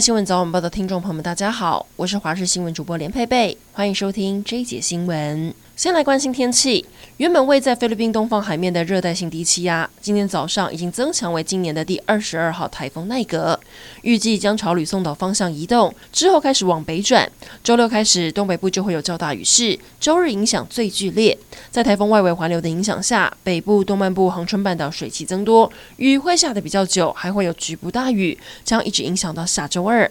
新闻早晚报的听众朋友们，大家好，我是华视新闻主播连佩佩，欢迎收听这一节新闻。先来关心天气。原本位在菲律宾东方海面的热带性低气压，今天早上已经增强为今年的第二十二号台风奈格，预计将朝吕宋岛方向移动，之后开始往北转。周六开始，东北部就会有较大雨势，周日影响最剧烈。在台风外围环流的影响下，北部、东半部、恒春半岛水汽增多，雨会下得比较久，还会有局部大雨，将一直影响到下周二。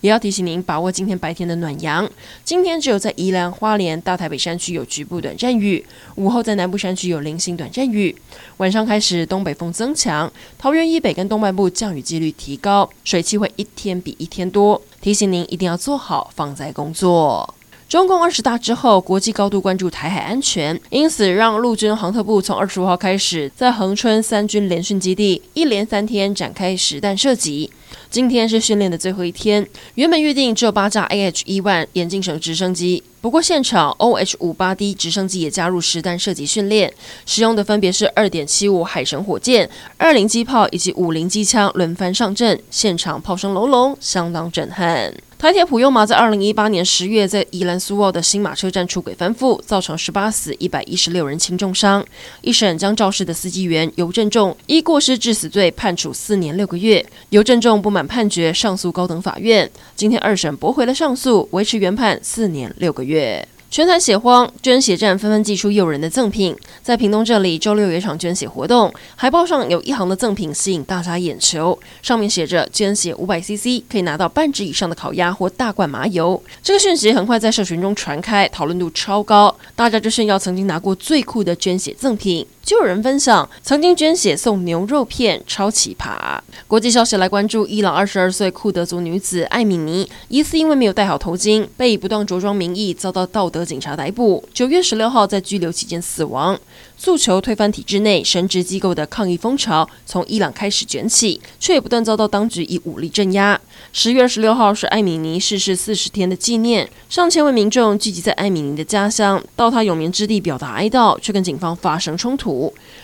也要提醒您把握今天白天的暖阳。今天只有在宜兰花莲、大台北山区有局部短暂雨，午后在南部山区有零星短暂雨。晚上开始东北风增强，桃园以北跟东半部降雨几率提高，水汽会一天比一天多。提醒您一定要做好防灾工作。中共二十大之后，国际高度关注台海安全，因此让陆军航特部从二十五号开始在恒春三军联训基地一连三天展开实弹射击。今天是训练的最后一天，原本预定只有八架 A H 一万眼镜蛇直升机，不过现场 OH-58D 直升机也加入实弹射击训练，使用的分别是二点七五海神火箭、二零机炮以及五零机枪轮番上阵，现场炮声隆隆，相当震撼。台铁普悠玛在二零一八年十月在宜兰苏澳的新马车站出轨翻覆，造成十八死一百一十六人轻重伤。一审将肇事的司机员尤正仲依过失致死罪判处四年六个月。尤正仲不满判决，上诉高等法院。今天二审驳回了上诉，维持原判四年六个月。月全台血荒，捐血站纷纷寄出诱人的赠品。在屏东这里，周六有一场捐血活动，海报上有一行的赠品吸引大家眼球，上面写着“捐血五百 CC 可以拿到半只以上的烤鸭或大罐麻油”。这个讯息很快在社群中传开，讨论度超高，大家就炫耀曾经拿过最酷的捐血赠品。就有人分享曾经捐血送牛肉片，超奇葩。国际消息来关注，伊朗二十二岁库德族女子艾米尼，疑似因为没有戴好头巾，被以不当着装名义遭到道德警察逮捕。九月十六号在拘留期间死亡。诉求推翻体制内神职机构的抗议风潮从伊朗开始卷起，却也不断遭到当局以武力镇压。十月二十六号是艾米尼逝世四十天的纪念，上千位民众聚集在艾米尼的家乡，到她永眠之地表达哀悼，却跟警方发生冲突。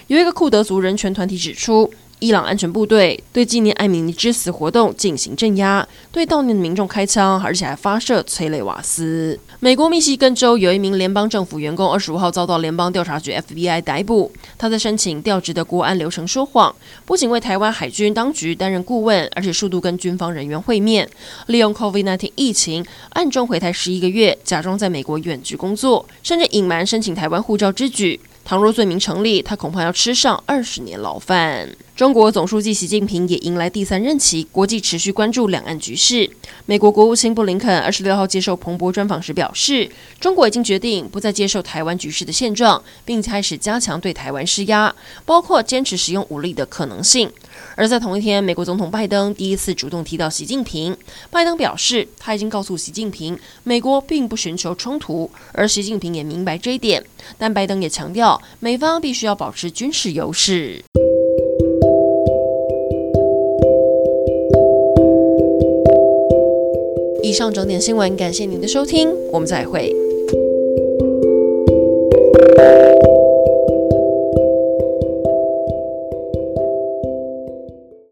有一个库德族人权团体指出，伊朗安全部队对纪念艾米尼之死活动进行镇压，对悼念的民众开枪，而且还发射催泪瓦斯。美国密西根州有一名联邦政府员工，二十五号遭到联邦调查局 FBI 逮捕。他在申请调职的国安流程说谎，不仅为台湾海军当局担任顾问，而且数度跟军方人员会面，利用 COVID-19 疫情暗中回台十一个月，假装在美国远距工作，甚至隐瞒申请台湾护照之举。倘若罪名成立，他恐怕要吃上二十年牢饭。中国总书记习近平也迎来第三任期，国际持续关注两岸局势。美国国务卿布林肯二十六号接受彭博专访时表示，中国已经决定不再接受台湾局势的现状，并开始加强对台湾施压，包括坚持使用武力的可能性。而在同一天，美国总统拜登第一次主动提到习近平。拜登表示，他已经告诉习近平，美国并不寻求冲突，而习近平也明白这一点。但拜登也强调，美方必须要保持军事优势。以上整点新闻，感谢您的收听，我们再会。